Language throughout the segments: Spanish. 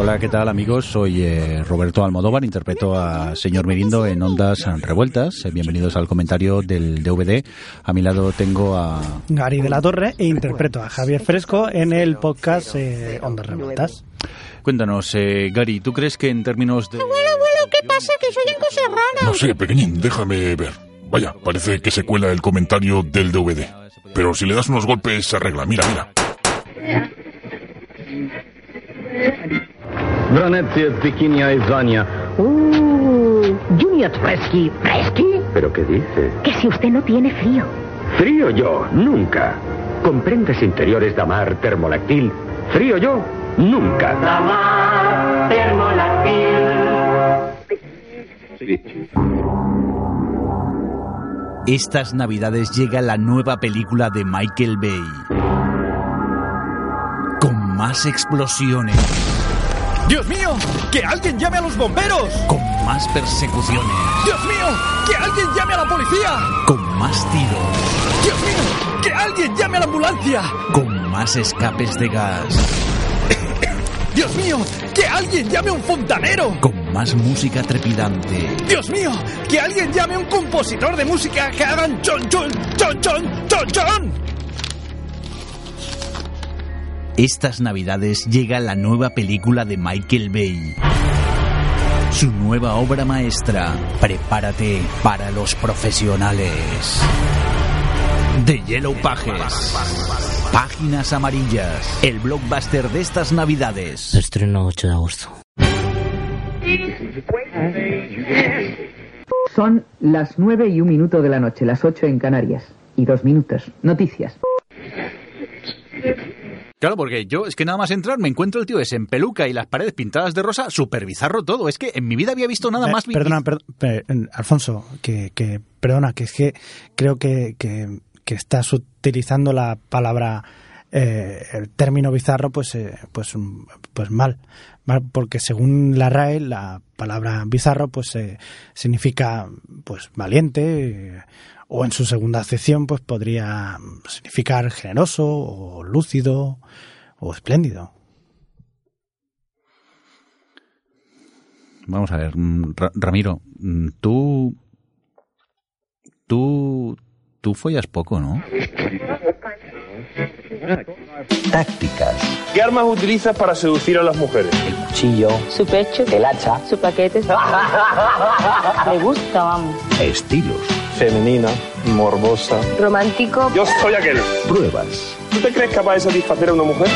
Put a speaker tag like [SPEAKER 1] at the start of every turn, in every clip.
[SPEAKER 1] Hola, ¿qué tal amigos? Soy eh, Roberto Almodóvar, interpreto a señor Mirindo en Ondas Revueltas. Eh, bienvenidos al comentario del DVD. A mi lado tengo a...
[SPEAKER 2] Gary de la Torre e interpreto a Javier Fresco en el podcast eh, Ondas Revueltas.
[SPEAKER 1] Cuéntanos, eh, Gary, ¿tú crees que en términos de...
[SPEAKER 3] Abuelo, abuelo, ¿qué pasa? Que soy en raras.
[SPEAKER 4] No sé, pequeñín, déjame ver. Vaya, parece que se cuela el comentario del DVD. Pero si le das unos golpes se arregla. Mira, mira.
[SPEAKER 5] Y Zania.
[SPEAKER 6] Uh, Junior Fresky. ¿Fresky?
[SPEAKER 5] ¿Pero qué dice?
[SPEAKER 6] Que si usted no tiene frío.
[SPEAKER 5] Frío yo, nunca. Con prendas interiores Damar termolactil. Frío yo, nunca.
[SPEAKER 6] Damar termolactil.
[SPEAKER 1] Estas navidades llega la nueva película de Michael Bay. Más explosiones.
[SPEAKER 7] ¡Dios mío! ¡Que alguien llame a los bomberos!
[SPEAKER 1] Con más persecuciones.
[SPEAKER 7] ¡Dios mío! ¡Que alguien llame a la policía!
[SPEAKER 1] Con más tiros.
[SPEAKER 7] ¡Dios mío! ¡Que alguien llame a la ambulancia!
[SPEAKER 1] Con más escapes de gas.
[SPEAKER 7] ¡Dios mío! ¡Que alguien llame a un fontanero!
[SPEAKER 1] Con más música trepidante.
[SPEAKER 7] ¡Dios mío! ¡Que alguien llame a un compositor de música que hagan chon chon chon chon chon chon!
[SPEAKER 1] Estas navidades llega la nueva película de Michael Bay. Su nueva obra maestra. Prepárate para los profesionales. The Yellow Pages. Páginas amarillas. El blockbuster de estas navidades.
[SPEAKER 8] Estreno 8 de agosto.
[SPEAKER 9] Son las 9 y un minuto de la noche, las 8 en Canarias. Y dos minutos. Noticias.
[SPEAKER 1] Claro, porque yo es que nada más entrar me encuentro el tío ese en peluca y las paredes pintadas de rosa, súper bizarro todo. Es que en mi vida había visto nada más.
[SPEAKER 2] Perdona, per- per- Alfonso, que, que perdona, que es que creo que, que, que estás utilizando la palabra, eh, el término bizarro, pues, eh, pues, pues mal, mal, porque según la RAE la palabra bizarro, pues eh, significa, pues valiente. O en su segunda acepción, pues podría significar generoso o lúcido o espléndido.
[SPEAKER 1] Vamos a ver, mm, Ra- Ramiro, mm, tú. Tú. Tú follas poco, ¿no?
[SPEAKER 10] Tácticas.
[SPEAKER 11] ¿Qué armas utilizas para seducir a las mujeres?
[SPEAKER 10] El cuchillo.
[SPEAKER 12] Su pecho.
[SPEAKER 10] El hacha.
[SPEAKER 12] Su paquete. Le gusta, vamos.
[SPEAKER 10] Estilos.
[SPEAKER 11] Femenina, morbosa.
[SPEAKER 12] Romántico.
[SPEAKER 11] Yo soy aquel.
[SPEAKER 10] Pruebas.
[SPEAKER 11] ¿Tú te crees capaz de satisfacer a una mujer?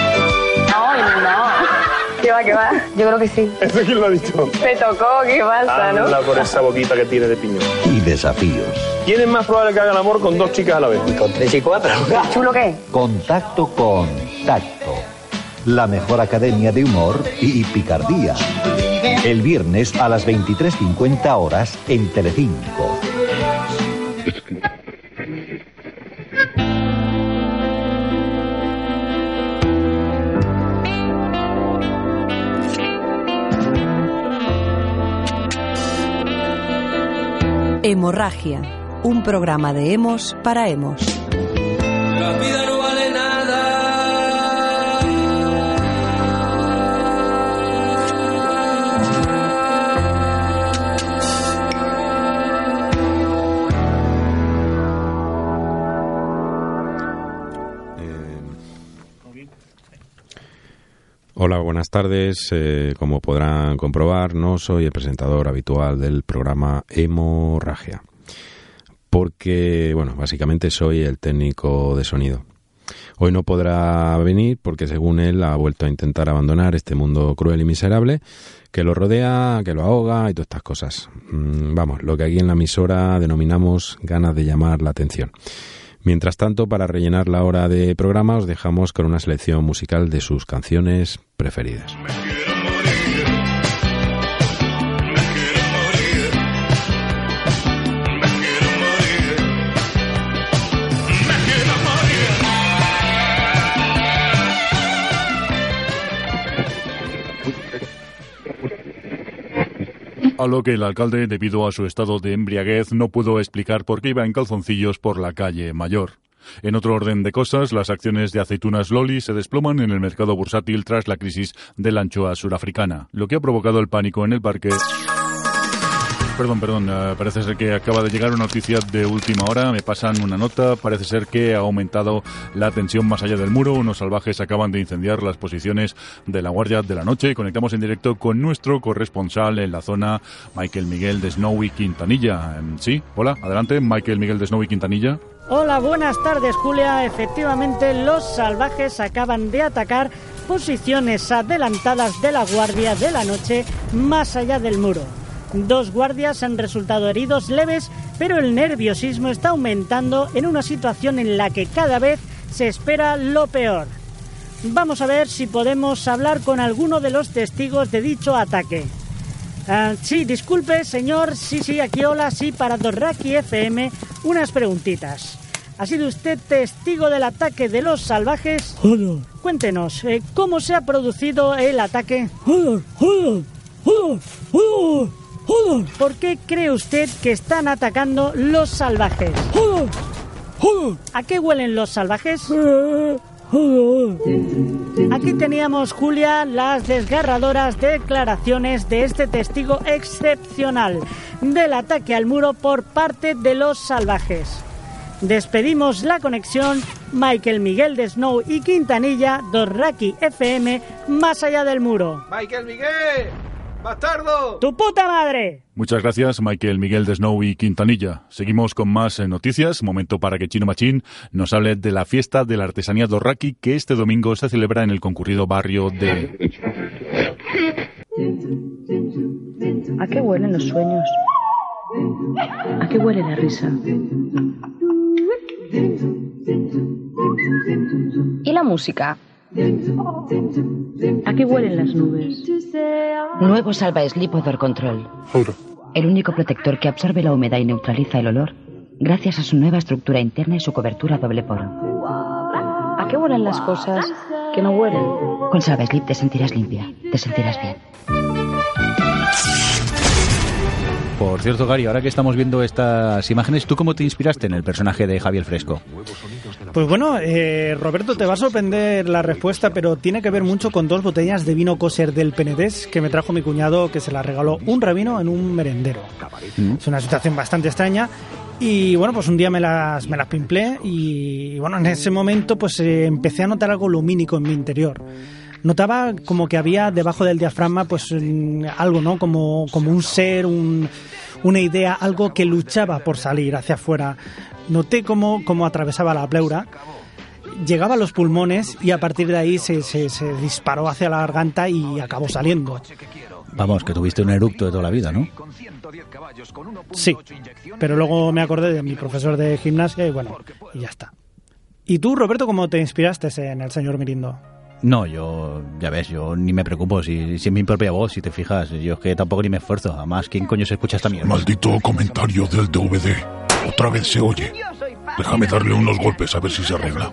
[SPEAKER 12] No, no. ¿Qué va, qué va? Yo creo que sí.
[SPEAKER 11] ¿Eso quién lo ha dicho?
[SPEAKER 12] Te tocó, ¿qué pasa, no?
[SPEAKER 11] Habla por esa boquita que tiene de piñón.
[SPEAKER 10] Y desafíos.
[SPEAKER 11] ¿Quién es más probable que haga el amor con dos chicas a la vez?
[SPEAKER 10] Con tres y cuatro.
[SPEAKER 12] ¿Chulo qué?
[SPEAKER 10] Contacto con tacto. La mejor academia de humor y picardía. El viernes a las 23.50 horas en Telecinco.
[SPEAKER 13] Hemorragia, un programa de hemos para hemos.
[SPEAKER 14] Hola, buenas tardes. Eh, como podrán comprobar, no soy el presentador habitual del programa Hemorragia. Porque, bueno, básicamente soy el técnico de sonido. Hoy no podrá venir porque, según él, ha vuelto a intentar abandonar este mundo cruel y miserable que lo rodea, que lo ahoga y todas estas cosas. Mm, vamos, lo que aquí en la emisora denominamos ganas de llamar la atención. Mientras tanto, para rellenar la hora de programa, os dejamos con una selección musical de sus canciones preferidas.
[SPEAKER 15] A lo que el alcalde, debido a su estado de embriaguez, no pudo explicar por qué iba en calzoncillos por la calle Mayor.
[SPEAKER 8] En otro orden de cosas, las acciones de aceitunas Loli se desploman en el mercado bursátil tras la crisis de la anchoa surafricana, lo que ha provocado el pánico en el parque Perdón, perdón, uh, parece ser que acaba de llegar una noticia de última hora, me pasan una nota, parece ser que ha aumentado la tensión más allá del muro, unos salvajes acaban de incendiar las posiciones de la Guardia de la Noche, conectamos en directo con nuestro corresponsal en la zona, Michael Miguel de Snowy Quintanilla. Sí, hola, adelante, Michael Miguel de Snowy Quintanilla.
[SPEAKER 15] Hola, buenas tardes Julia, efectivamente los salvajes acaban de atacar posiciones adelantadas de la Guardia de la Noche más allá del muro. Dos guardias han resultado heridos leves, pero el nerviosismo está aumentando en una situación en la que cada vez se espera lo peor. Vamos a ver si podemos hablar con alguno de los testigos de dicho ataque. Ah, sí, disculpe, señor. Sí, sí, aquí hola, sí, para Dorraki FM, unas preguntitas. ¿Ha sido usted testigo del ataque de los salvajes? Cuéntenos, eh, ¿cómo se ha producido el ataque? ¿Por qué cree usted que están atacando los salvajes? ¿A qué huelen los salvajes? Aquí teníamos, Julia, las desgarradoras declaraciones de este testigo excepcional del ataque al muro por parte de los salvajes. Despedimos la conexión Michael Miguel de Snow y Quintanilla, Dorraki FM, más allá del muro.
[SPEAKER 7] ¡Michael Miguel! ¡Bastardo!
[SPEAKER 15] ¡Tu puta madre!
[SPEAKER 8] Muchas gracias, Michael Miguel de Snow y Quintanilla. Seguimos con más eh, noticias. Momento para que Chino Machín nos hable de la fiesta de la artesanía Dorraki que este domingo se celebra en el concurrido barrio de.
[SPEAKER 16] ¿A qué huelen los sueños? ¿A qué huele la risa? ¿Y la música? ¿A qué huelen las nubes?
[SPEAKER 17] Nuevo Salva Sleep Odor Control. El único protector que absorbe la humedad y neutraliza el olor gracias a su nueva estructura interna y su cobertura doble poro.
[SPEAKER 16] ¿A qué huelen las cosas que no huelen?
[SPEAKER 17] Con Salva Sleep te sentirás limpia, te sentirás bien.
[SPEAKER 1] Por cierto, Gary, ahora que estamos viendo estas imágenes, ¿tú cómo te inspiraste en el personaje de Javier Fresco?
[SPEAKER 2] Pues bueno, eh, Roberto, te va a sorprender la respuesta, pero tiene que ver mucho con dos botellas de vino coser del Penedés que me trajo mi cuñado, que se la regaló un rabino en un merendero.
[SPEAKER 1] Mm.
[SPEAKER 2] Es una situación bastante extraña. Y bueno, pues un día me las, me las pimplé y bueno, en ese momento pues eh, empecé a notar algo lumínico en mi interior. Notaba como que había debajo del diafragma pues mm, algo, ¿no? Como, como un ser, un, una idea, algo que luchaba por salir hacia afuera. Noté cómo, cómo atravesaba la pleura, llegaba a los pulmones y a partir de ahí se, se, se disparó hacia la garganta y acabó saliendo.
[SPEAKER 1] Vamos, que tuviste un eructo de toda la vida, ¿no?
[SPEAKER 2] Sí, pero luego me acordé de mi profesor de gimnasia y bueno, y ya está. ¿Y tú, Roberto, cómo te inspiraste en el señor Mirindo?
[SPEAKER 1] No, yo, ya ves, yo ni me preocupo si, si es mi propia voz, si te fijas. Yo es que tampoco ni me esfuerzo. Además, ¿quién coño se escucha esta mierda?
[SPEAKER 4] Maldito comentario del DVD. Otra vez se oye. Déjame darle unos golpes a ver si se arregla.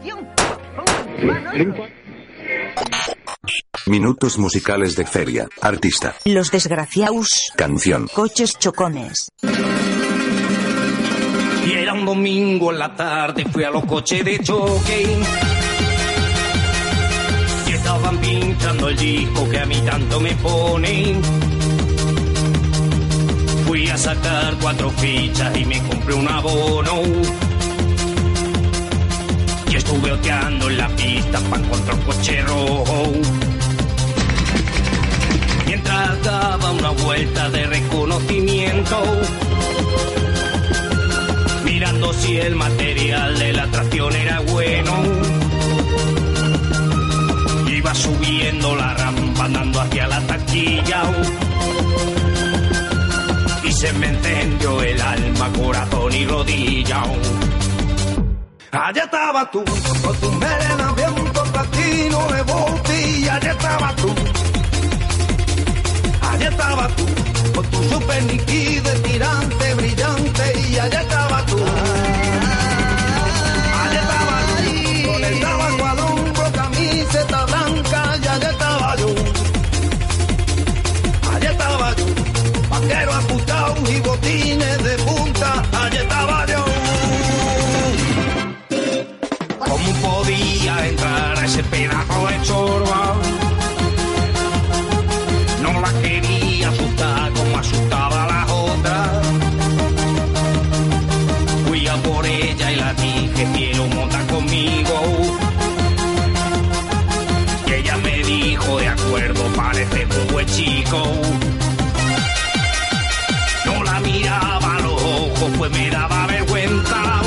[SPEAKER 18] Minutos musicales de feria. Artista.
[SPEAKER 19] Los desgraciados.
[SPEAKER 18] Canción.
[SPEAKER 19] Coches chocones.
[SPEAKER 20] Y era un domingo en la tarde, fui a los coches de choque. Estaban pinchando el disco que a mí tanto me pone. Fui a sacar cuatro fichas y me compré un abono. Y estuve oteando en la pista para encontrar un coche rojo. Mientras daba una vuelta de reconocimiento mirando si el material de la tracción era bueno. Andando hacia la taquilla. Y se me encendió el alma, corazón y rodilla. Allá estaba tú, con tu melena bien platino de botella. Allá estaba tú. Allá estaba tú, con tu super níquido, tirante, brillante, y allá estaba tú. allí estaba yo. ¿Cómo podía entrar a ese pedazo de chorba? No la quería asustar como asustaba a las otras. Fui a por ella y la dije, quiero montar conmigo. Y ella me dijo, de acuerdo, parece un buen chico. Pues me daba vergüenza.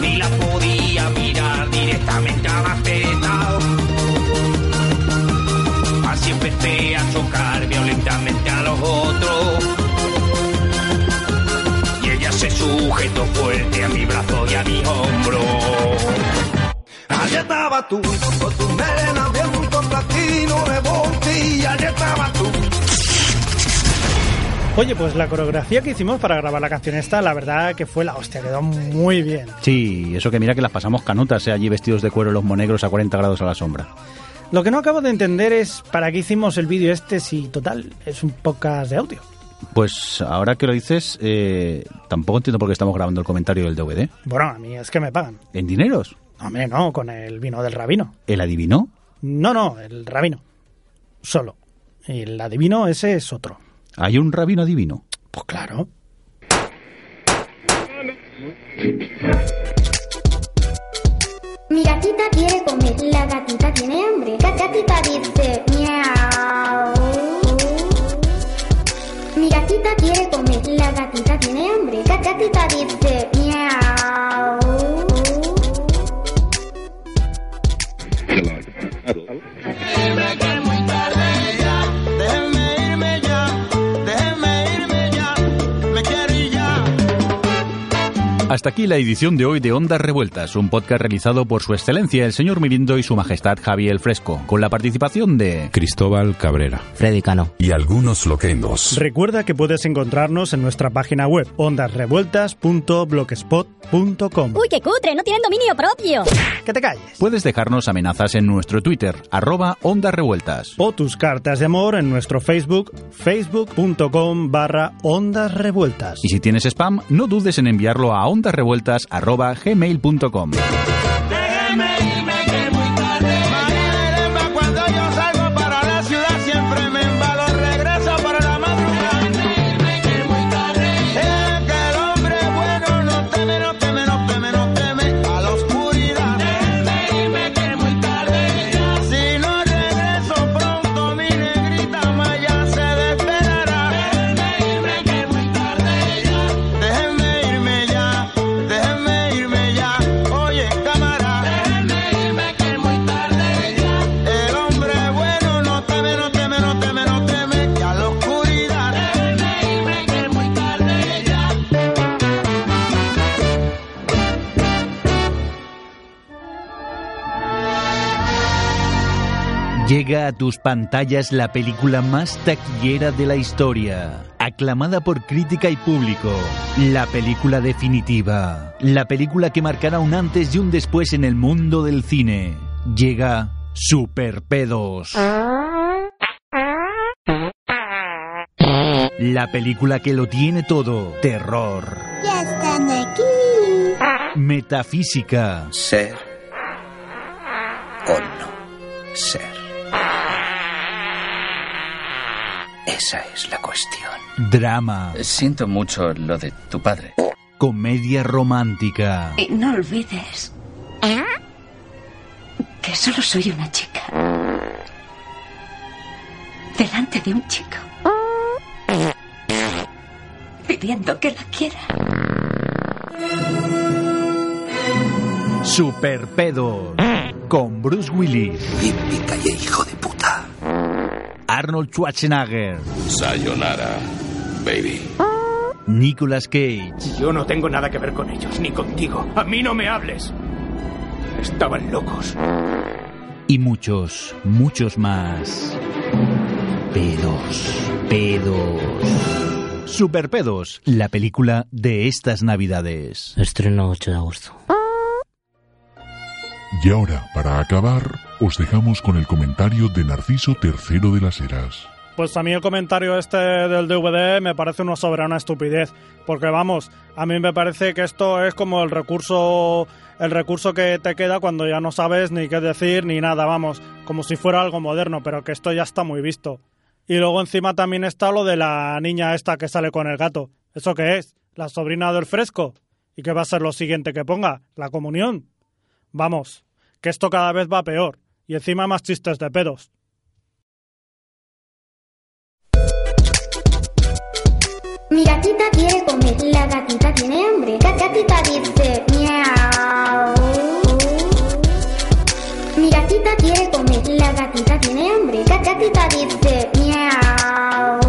[SPEAKER 20] Ni la podía mirar directamente a las tetas. Así empecé a chocar violentamente a los otros. Y ella se sujetó fuerte a mi brazo y a mi hombro. Allá estaba tú, con tu melena
[SPEAKER 2] Oye, pues la coreografía que hicimos para grabar la canción esta, la verdad que fue la hostia, quedó muy bien.
[SPEAKER 1] Sí, eso que mira que las pasamos canutas, ¿eh? allí vestidos de cuero los monegros a 40 grados a la sombra.
[SPEAKER 2] Lo que no acabo de entender es para qué hicimos el vídeo este si total es un podcast de audio.
[SPEAKER 1] Pues ahora que lo dices, eh, tampoco entiendo por qué estamos grabando el comentario del DVD.
[SPEAKER 2] Bueno, a mí es que me pagan.
[SPEAKER 1] ¿En dineros?
[SPEAKER 2] Hombre, no, con el vino del rabino.
[SPEAKER 1] ¿El adivino?
[SPEAKER 2] No, no, el rabino. Solo. El adivino ese es otro.
[SPEAKER 1] ¿Hay un rabino adivino?
[SPEAKER 2] Pues claro.
[SPEAKER 3] Mi gatita quiere comer, la gatita tiene hambre. La gatita dice miau. Mi gatita quiere comer, la gatita tiene hambre. La gatita dice miau.
[SPEAKER 1] Hasta aquí la edición de hoy de Ondas Revueltas, un podcast realizado por su excelencia el señor Mirindo y su majestad Javier el Fresco, con la participación de
[SPEAKER 14] Cristóbal Cabrera.
[SPEAKER 13] Freddy Cano.
[SPEAKER 18] Y algunos loquendos.
[SPEAKER 2] Recuerda que puedes encontrarnos en nuestra página web ondasrevueltas.blogspot.com.
[SPEAKER 3] Uy, qué cutre, no tienen dominio propio.
[SPEAKER 2] Que te calles.
[SPEAKER 1] Puedes dejarnos amenazas en nuestro Twitter, arroba Ondas Revueltas.
[SPEAKER 2] O tus cartas de amor en nuestro Facebook, facebook.com barra ondas revueltas.
[SPEAKER 1] Y si tienes spam, no dudes en enviarlo a ondasrevueltas arroba gmail.com. Llega a tus pantallas la película más taquillera de la historia, aclamada por crítica y público. La película definitiva. La película que marcará un antes y un después en el mundo del cine. Llega Superpedos. La película que lo tiene todo. Terror.
[SPEAKER 3] Ya están aquí.
[SPEAKER 1] Metafísica.
[SPEAKER 21] Ser o no ser. Esa es la cuestión.
[SPEAKER 1] Drama.
[SPEAKER 21] Siento mucho lo de tu padre.
[SPEAKER 1] Comedia romántica.
[SPEAKER 22] Y no olvides que solo soy una chica. Delante de un chico. Pidiendo que la quiera.
[SPEAKER 1] Superpedos. Con Bruce Willis.
[SPEAKER 21] Hijo de puta.
[SPEAKER 1] Arnold Schwarzenegger.
[SPEAKER 18] Sayonara, baby.
[SPEAKER 1] Nicolas Cage.
[SPEAKER 7] Yo no tengo nada que ver con ellos, ni contigo. A mí no me hables. Estaban locos.
[SPEAKER 1] Y muchos, muchos más. Pedos. Pedos. Superpedos. La película de estas navidades.
[SPEAKER 13] Estreno 8 de agosto.
[SPEAKER 4] Y ahora, para acabar, os dejamos con el comentario de Narciso III de las Heras.
[SPEAKER 2] Pues a mí el comentario este del DVD me parece una soberana estupidez, porque vamos, a mí me parece que esto es como el recurso el recurso que te queda cuando ya no sabes ni qué decir ni nada, vamos, como si fuera algo moderno, pero que esto ya está muy visto. Y luego encima también está lo de la niña esta que sale con el gato. ¿Eso qué es? ¿La sobrina del fresco? ¿Y qué va a ser lo siguiente que ponga? ¿La comunión? Vamos, que esto cada vez va peor y encima más chistes de pedos.
[SPEAKER 3] Mi gatita quiere comer, la gatita tiene hambre. La gatita dice miau. Mi gatita quiere comer, la gatita tiene hambre. La gatita dice miau.